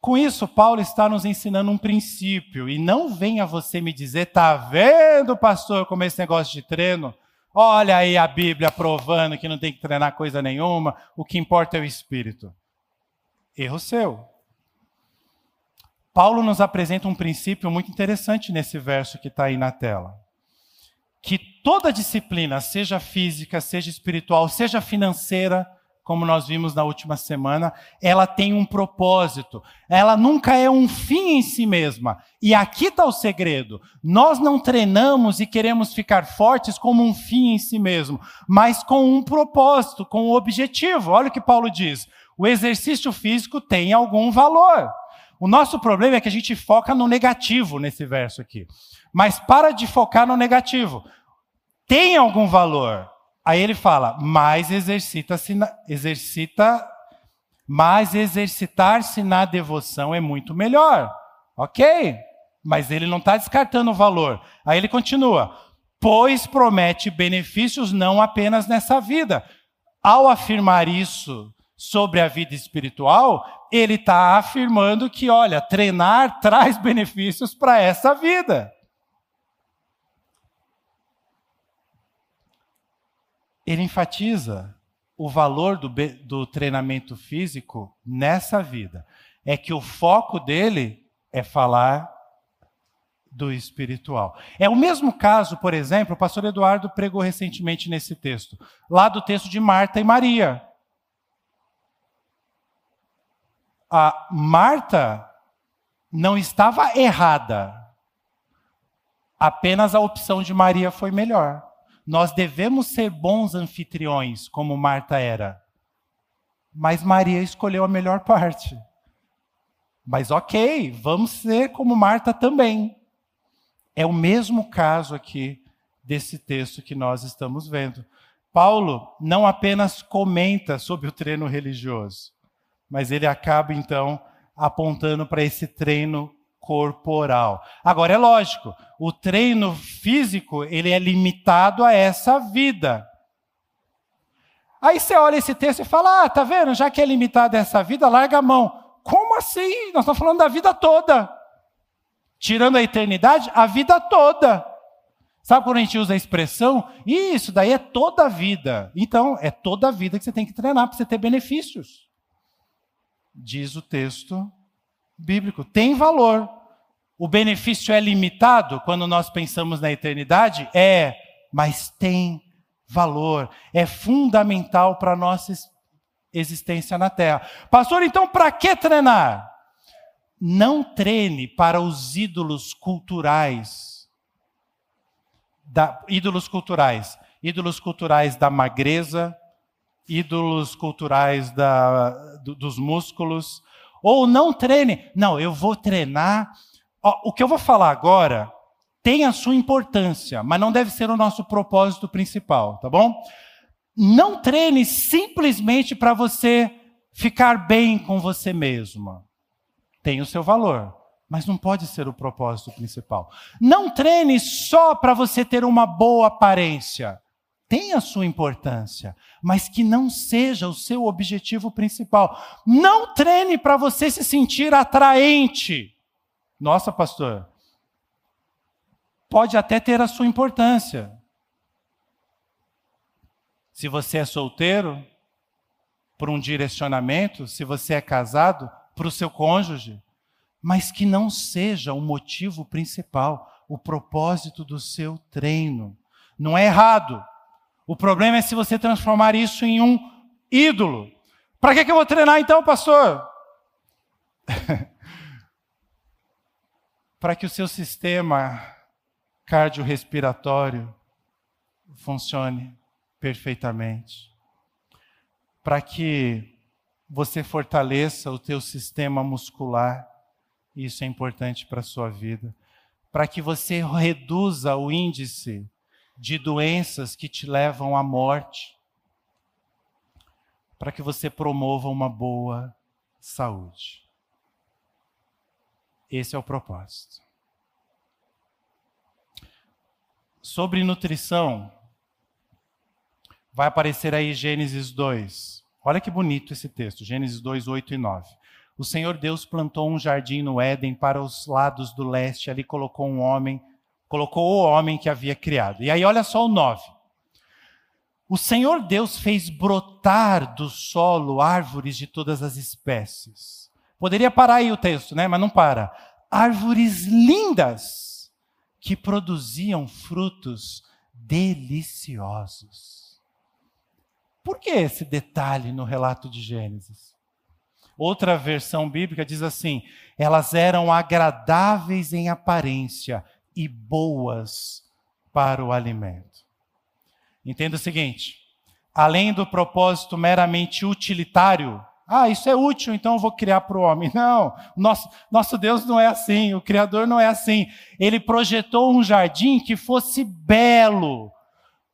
Com isso, Paulo está nos ensinando um princípio, e não venha você me dizer, tá vendo, pastor, como esse negócio de treino? Olha aí a Bíblia provando que não tem que treinar coisa nenhuma, o que importa é o espírito. Erro seu. Paulo nos apresenta um princípio muito interessante nesse verso que está aí na tela que toda disciplina, seja física, seja espiritual, seja financeira, como nós vimos na última semana, ela tem um propósito. Ela nunca é um fim em si mesma. E aqui está o segredo. Nós não treinamos e queremos ficar fortes como um fim em si mesmo, mas com um propósito, com um objetivo. Olha o que Paulo diz: o exercício físico tem algum valor. O nosso problema é que a gente foca no negativo nesse verso aqui. Mas para de focar no negativo. Tem algum valor. Aí ele fala, mas exercita-se exercita, mas exercitar-se na devoção é muito melhor. Ok, mas ele não está descartando o valor. Aí ele continua, pois promete benefícios não apenas nessa vida. Ao afirmar isso sobre a vida espiritual, ele está afirmando que, olha, treinar <laughs> traz benefícios para essa vida. Ele enfatiza o valor do, do treinamento físico nessa vida. É que o foco dele é falar do espiritual. É o mesmo caso, por exemplo, o pastor Eduardo pregou recentemente nesse texto, lá do texto de Marta e Maria. A Marta não estava errada, apenas a opção de Maria foi melhor. Nós devemos ser bons anfitriões, como Marta era. Mas Maria escolheu a melhor parte. Mas ok, vamos ser como Marta também. É o mesmo caso aqui desse texto que nós estamos vendo. Paulo não apenas comenta sobre o treino religioso, mas ele acaba então apontando para esse treino corporal. Agora é lógico, o treino físico, ele é limitado a essa vida. Aí você olha esse texto e fala: "Ah, tá vendo? Já que é limitado a essa vida, larga a mão". Como assim? Nós estamos falando da vida toda. Tirando a eternidade, a vida toda. Sabe quando a gente usa a expressão? Isso daí é toda a vida. Então, é toda a vida que você tem que treinar para você ter benefícios. Diz o texto bíblico. Tem valor. O benefício é limitado quando nós pensamos na eternidade? É, mas tem valor, é fundamental para a nossa existência na Terra. Pastor, então para que treinar? Não treine para os ídolos culturais. Da, ídolos culturais. Ídolos culturais da magreza, ídolos culturais da, do, dos músculos. Ou não treine. Não, eu vou treinar Ó, o que eu vou falar agora tem a sua importância, mas não deve ser o nosso propósito principal, tá bom? Não treine simplesmente para você ficar bem com você mesma. Tem o seu valor, mas não pode ser o propósito principal. Não treine só para você ter uma boa aparência. Tem a sua importância, mas que não seja o seu objetivo principal. Não treine para você se sentir atraente. Nossa, pastor, pode até ter a sua importância. Se você é solteiro, por um direcionamento, se você é casado, para o seu cônjuge mas que não seja o motivo principal, o propósito do seu treino. Não é errado. O problema é se você transformar isso em um ídolo. Para que, que eu vou treinar então, pastor? <laughs> Para que o seu sistema cardiorrespiratório funcione perfeitamente. Para que você fortaleça o teu sistema muscular isso é importante para a sua vida. Para que você reduza o índice de doenças que te levam à morte. Para que você promova uma boa saúde. Esse é o propósito. Sobre nutrição, vai aparecer aí Gênesis 2. Olha que bonito esse texto, Gênesis 2, 8 e 9. O Senhor Deus plantou um jardim no Éden para os lados do leste, ali colocou um homem, colocou o homem que havia criado. E aí olha só o 9. O Senhor Deus fez brotar do solo árvores de todas as espécies. Poderia parar aí o texto, né? Mas não para. Árvores lindas que produziam frutos deliciosos. Por que esse detalhe no relato de Gênesis? Outra versão bíblica diz assim: elas eram agradáveis em aparência e boas para o alimento. Entenda o seguinte: além do propósito meramente utilitário, ah, isso é útil, então eu vou criar para o homem. Não, nosso, nosso Deus não é assim, o Criador não é assim. Ele projetou um jardim que fosse belo,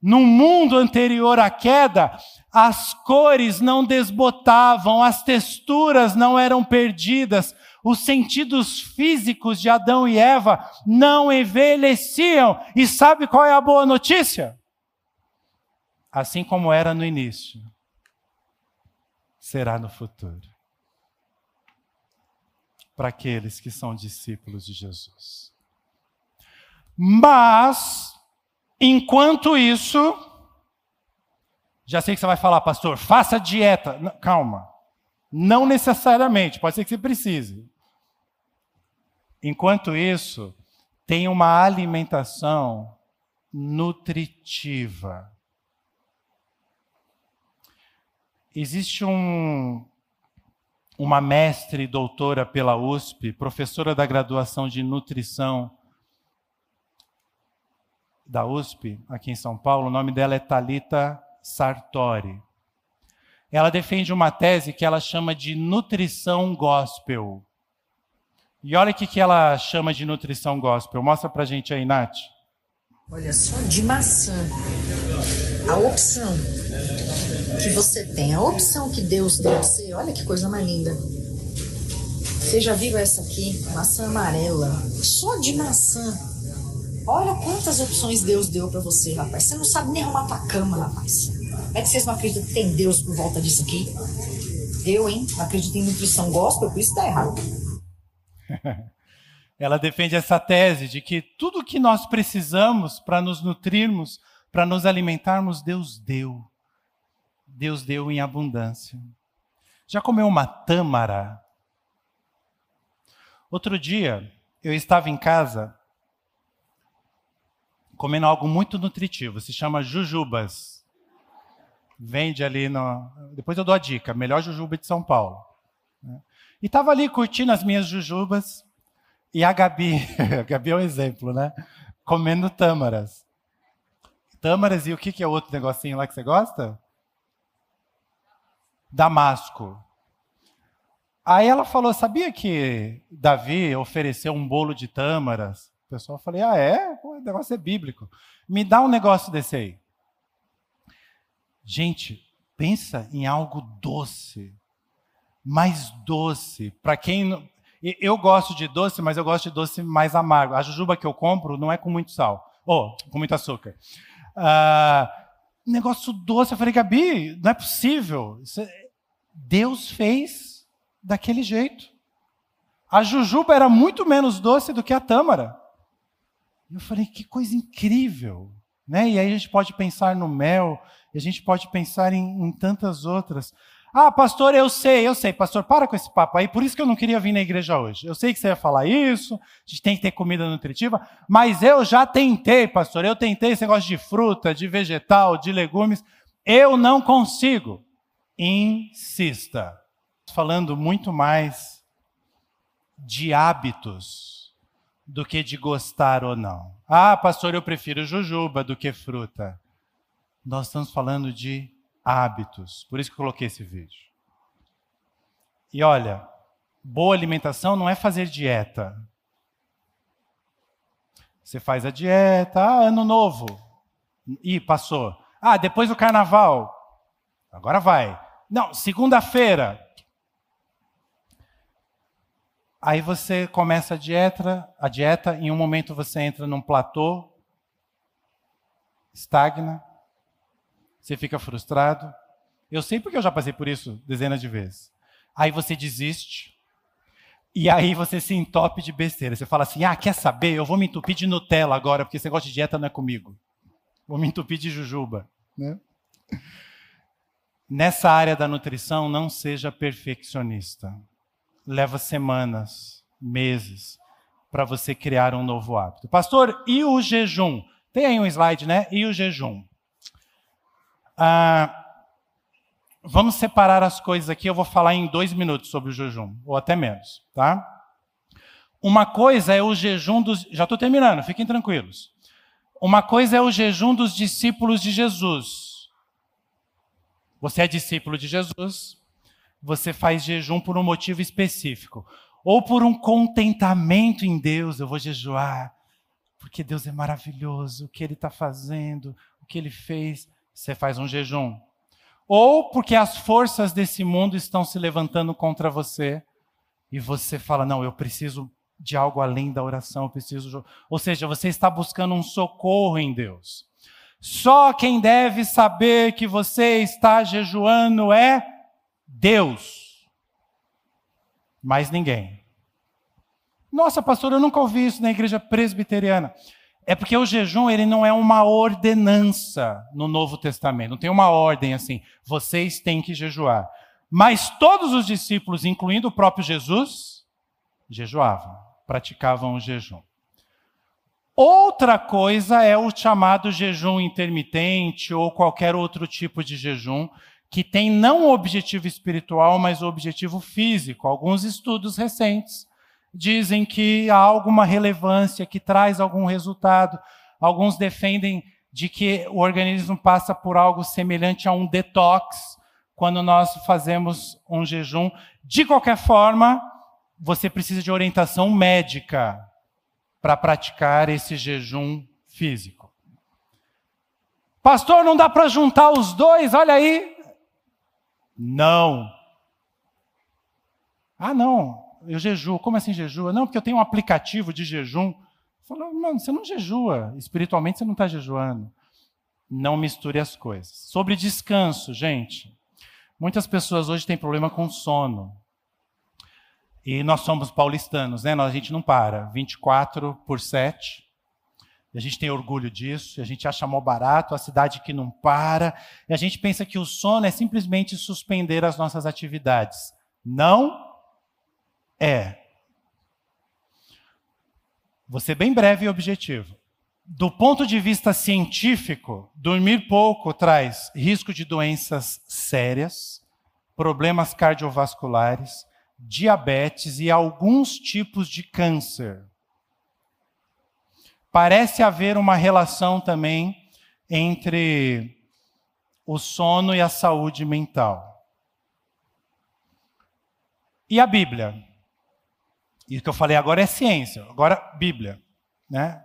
no mundo anterior à queda, as cores não desbotavam, as texturas não eram perdidas, os sentidos físicos de Adão e Eva não envelheciam. E sabe qual é a boa notícia? Assim como era no início, será no futuro. Para aqueles que são discípulos de Jesus. Mas, Enquanto isso, já sei que você vai falar, pastor, faça dieta. Não, calma. Não necessariamente, pode ser que você precise. Enquanto isso, tem uma alimentação nutritiva. Existe um, uma mestre doutora pela USP, professora da graduação de nutrição da USP, aqui em São Paulo, o nome dela é Talita Sartori. Ela defende uma tese que ela chama de nutrição gospel. E olha o que, que ela chama de nutrição gospel. Mostra pra gente aí, Nath. Olha só, de maçã. A opção que você tem, a opção que Deus deu você, olha que coisa mais linda. Você já viu essa aqui? Maçã amarela. Só de maçã Olha quantas opções Deus deu para você, rapaz. Você não sabe nem arrumar tua cama, rapaz. É que vocês não acreditam que tem Deus por volta disso aqui? Eu, hein? Não acredito em nutrição gospel, por isso tá errado. <laughs> Ela defende essa tese de que tudo que nós precisamos para nos nutrirmos, para nos alimentarmos, Deus deu. Deus deu em abundância. Já comeu uma tâmara? Outro dia, eu estava em casa comendo algo muito nutritivo, se chama jujubas. Vende ali no. Depois eu dou a dica, melhor jujuba de São Paulo. Né? E estava ali curtindo as minhas jujubas, e a Gabi, <laughs> a Gabi é um exemplo, né? Comendo tâmaras. Tâmaras e o que, que é outro negocinho lá que você gosta? Damasco. Aí ela falou: sabia que Davi ofereceu um bolo de tâmaras o pessoal falei, ah, é? o negócio é bíblico. Me dá um negócio desse aí. Gente, pensa em algo doce. Mais doce. Para quem. Eu gosto de doce, mas eu gosto de doce mais amargo. A jujuba que eu compro não é com muito sal. Ou com muito açúcar. Ah, negócio doce. Eu falei, Gabi, não é possível. Isso é- Deus fez daquele jeito. A jujuba era muito menos doce do que a tâmara. Eu falei, que coisa incrível. Né? E aí a gente pode pensar no mel, a gente pode pensar em, em tantas outras. Ah, pastor, eu sei, eu sei. Pastor, para com esse papo aí. Por isso que eu não queria vir na igreja hoje. Eu sei que você ia falar isso, a gente tem que ter comida nutritiva, mas eu já tentei, pastor. Eu tentei esse negócio de fruta, de vegetal, de legumes. Eu não consigo. Insista. Falando muito mais de hábitos do que de gostar ou não. Ah, pastor, eu prefiro jujuba do que fruta. Nós estamos falando de hábitos. Por isso que eu coloquei esse vídeo. E olha, boa alimentação não é fazer dieta. Você faz a dieta, ah, ano novo. Ih, passou. Ah, depois do carnaval. Agora vai. Não, segunda-feira. Aí você começa a dieta, a dieta, em um momento você entra num platô, estagna, você fica frustrado. Eu sei porque eu já passei por isso dezenas de vezes. Aí você desiste. E aí você se entope de besteira. Você fala assim: ah, quer saber? Eu vou me entupir de Nutella agora, porque esse negócio de dieta não é comigo. Vou me entupir de jujuba. Né? Nessa área da nutrição, não seja perfeccionista. Leva semanas, meses, para você criar um novo hábito. Pastor, e o jejum? Tem aí um slide, né? E o jejum? Ah, vamos separar as coisas aqui. Eu vou falar em dois minutos sobre o jejum, ou até menos, tá? Uma coisa é o jejum dos. Já estou terminando, fiquem tranquilos. Uma coisa é o jejum dos discípulos de Jesus. Você é discípulo de Jesus, você faz jejum por um motivo específico, ou por um contentamento em Deus. Eu vou jejuar, porque Deus é maravilhoso, o que Ele está fazendo, o que Ele fez. Você faz um jejum. Ou porque as forças desse mundo estão se levantando contra você e você fala: Não, eu preciso de algo além da oração, eu preciso. Ou seja, você está buscando um socorro em Deus. Só quem deve saber que você está jejuando é Deus. Mais ninguém. Nossa, pastor, eu nunca ouvi isso na igreja presbiteriana. É porque o jejum ele não é uma ordenança no Novo Testamento. Não tem uma ordem assim, vocês têm que jejuar. Mas todos os discípulos, incluindo o próprio Jesus, jejuavam, praticavam o jejum. Outra coisa é o chamado jejum intermitente ou qualquer outro tipo de jejum que tem não o objetivo espiritual, mas objetivo físico. Alguns estudos recentes dizem que há alguma relevância, que traz algum resultado. Alguns defendem de que o organismo passa por algo semelhante a um detox quando nós fazemos um jejum. De qualquer forma, você precisa de orientação médica para praticar esse jejum físico. Pastor, não dá para juntar os dois, olha aí. Não. Ah, não, eu jejuo. Como assim jejua? Não, porque eu tenho um aplicativo de jejum. Falou, mano, você não jejua. Espiritualmente você não está jejuando. Não misture as coisas. Sobre descanso, gente. Muitas pessoas hoje têm problema com sono. E nós somos paulistanos, né? Nós, a gente não para. 24 por 7. E a gente tem orgulho disso, a gente acha mal barato, a cidade que não para. E a gente pensa que o sono é simplesmente suspender as nossas atividades. Não é. Vou ser bem breve e objetivo. Do ponto de vista científico, dormir pouco traz risco de doenças sérias, problemas cardiovasculares, diabetes e alguns tipos de câncer. Parece haver uma relação também entre o sono e a saúde mental. E a Bíblia? Isso que eu falei agora é ciência, agora Bíblia, né?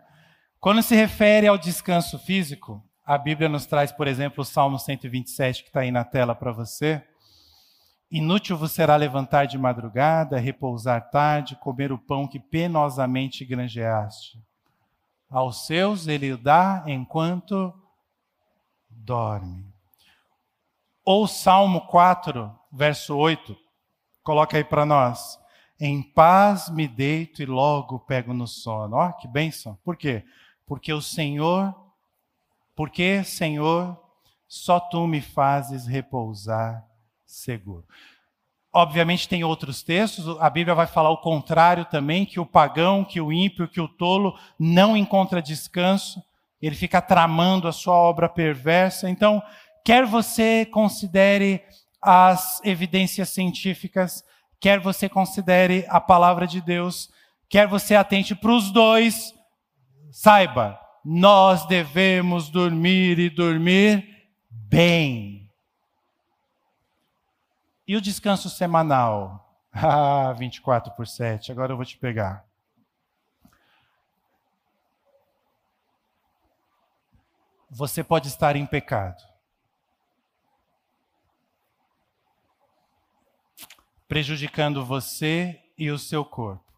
Quando se refere ao descanso físico, a Bíblia nos traz, por exemplo, o Salmo 127 que está aí na tela para você, Inútil vos será levantar de madrugada, repousar tarde, comer o pão que penosamente granjeaste. Aos seus ele o dá enquanto dorme. Ou Salmo 4, verso 8, coloca aí para nós. Em paz me deito e logo pego no sono. Ó, que bênção. Por quê? Porque o Senhor, porque, Senhor, só tu me fazes repousar seguro. Obviamente tem outros textos, a Bíblia vai falar o contrário também, que o pagão, que o ímpio, que o tolo não encontra descanso, ele fica tramando a sua obra perversa. Então, quer você considere as evidências científicas, quer você considere a palavra de Deus, quer você atente para os dois, saiba, nós devemos dormir e dormir bem. E o descanso semanal? <laughs> Ah, 24 por 7, agora eu vou te pegar. Você pode estar em pecado. Prejudicando você e o seu corpo.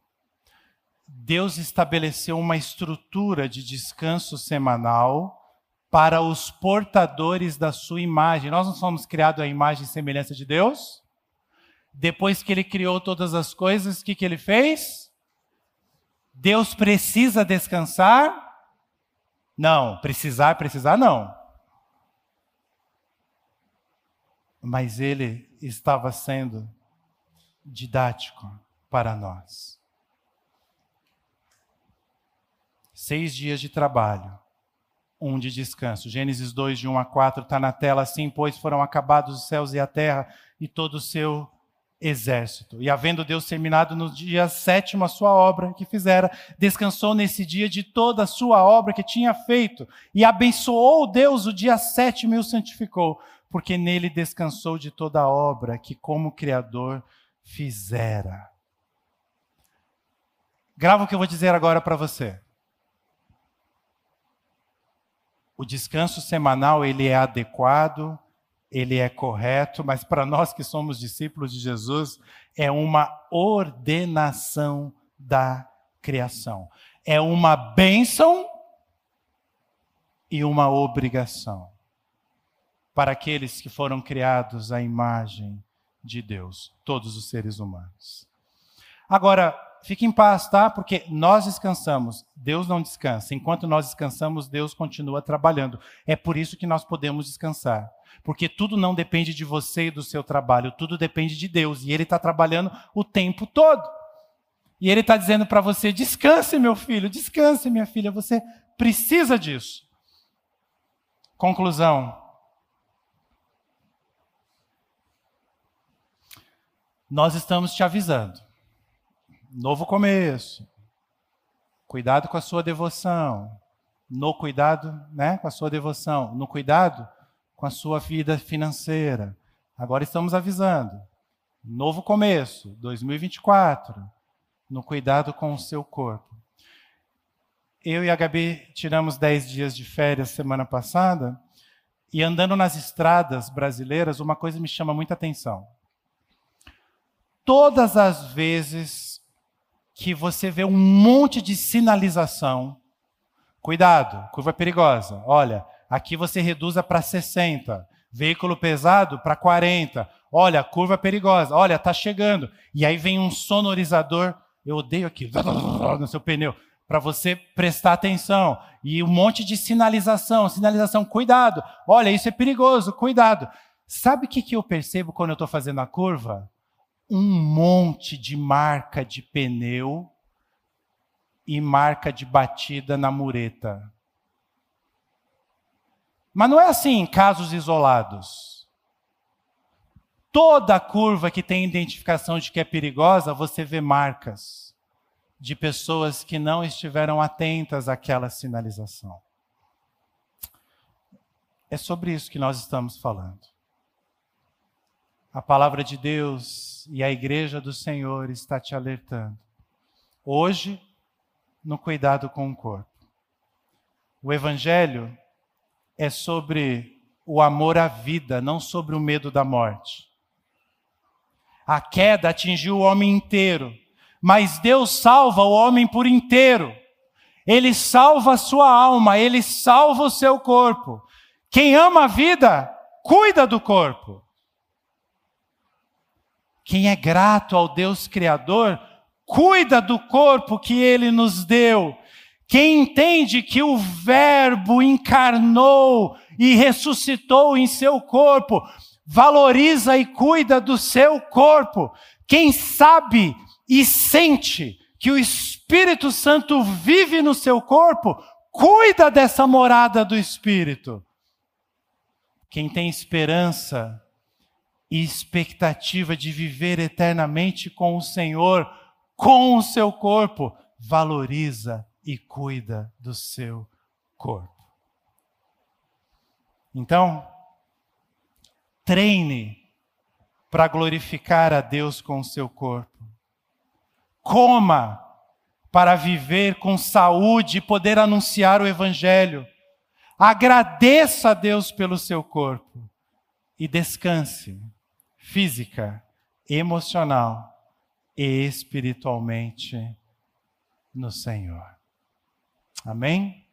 Deus estabeleceu uma estrutura de descanso semanal para os portadores da sua imagem. Nós não somos criados à imagem e semelhança de Deus? Depois que ele criou todas as coisas, o que, que ele fez? Deus precisa descansar? Não, precisar, precisar não. Mas ele estava sendo didático para nós. Seis dias de trabalho, um de descanso. Gênesis 2, de 1 a 4, está na tela assim: Pois foram acabados os céus e a terra e todo o seu exército. E havendo Deus terminado no dia sétimo a sua obra que fizera, descansou nesse dia de toda a sua obra que tinha feito, e abençoou Deus o dia sétimo e o santificou, porque nele descansou de toda a obra que como Criador fizera. Grava o que eu vou dizer agora para você. O descanso semanal ele é adequado, ele é correto, mas para nós que somos discípulos de Jesus, é uma ordenação da criação. É uma bênção e uma obrigação para aqueles que foram criados à imagem de Deus, todos os seres humanos. Agora, fique em paz, tá? Porque nós descansamos, Deus não descansa. Enquanto nós descansamos, Deus continua trabalhando. É por isso que nós podemos descansar. Porque tudo não depende de você e do seu trabalho, tudo depende de Deus. E Ele está trabalhando o tempo todo. E Ele está dizendo para você: descanse, meu filho, descanse, minha filha, você precisa disso. Conclusão. Nós estamos te avisando. Novo começo. Cuidado com a sua devoção. No cuidado, né, com a sua devoção. No cuidado com a sua vida financeira. Agora estamos avisando. Novo começo, 2024. No cuidado com o seu corpo. Eu e a Gabi tiramos 10 dias de férias semana passada e andando nas estradas brasileiras, uma coisa me chama muita atenção. Todas as vezes que você vê um monte de sinalização, cuidado, curva perigosa. Olha, Aqui você reduza para 60. Veículo pesado para 40. Olha, curva perigosa. Olha, está chegando. E aí vem um sonorizador. Eu odeio aqui, <laughs> no seu pneu, para você prestar atenção. E um monte de sinalização. Sinalização, cuidado. Olha, isso é perigoso, cuidado. Sabe o que, que eu percebo quando eu estou fazendo a curva? Um monte de marca de pneu e marca de batida na mureta. Mas não é assim em casos isolados. Toda curva que tem identificação de que é perigosa, você vê marcas de pessoas que não estiveram atentas àquela sinalização. É sobre isso que nós estamos falando. A palavra de Deus e a igreja do Senhor está te alertando. Hoje, no cuidado com o corpo. O evangelho é sobre o amor à vida, não sobre o medo da morte. A queda atingiu o homem inteiro, mas Deus salva o homem por inteiro. Ele salva a sua alma, ele salva o seu corpo. Quem ama a vida, cuida do corpo. Quem é grato ao Deus Criador, cuida do corpo que ele nos deu. Quem entende que o Verbo encarnou e ressuscitou em seu corpo, valoriza e cuida do seu corpo. Quem sabe e sente que o Espírito Santo vive no seu corpo, cuida dessa morada do Espírito. Quem tem esperança e expectativa de viver eternamente com o Senhor, com o seu corpo, valoriza e cuida do seu corpo. Então, treine para glorificar a Deus com o seu corpo. Coma para viver com saúde e poder anunciar o Evangelho. Agradeça a Deus pelo seu corpo e descanse física, emocional e espiritualmente no Senhor. Amém?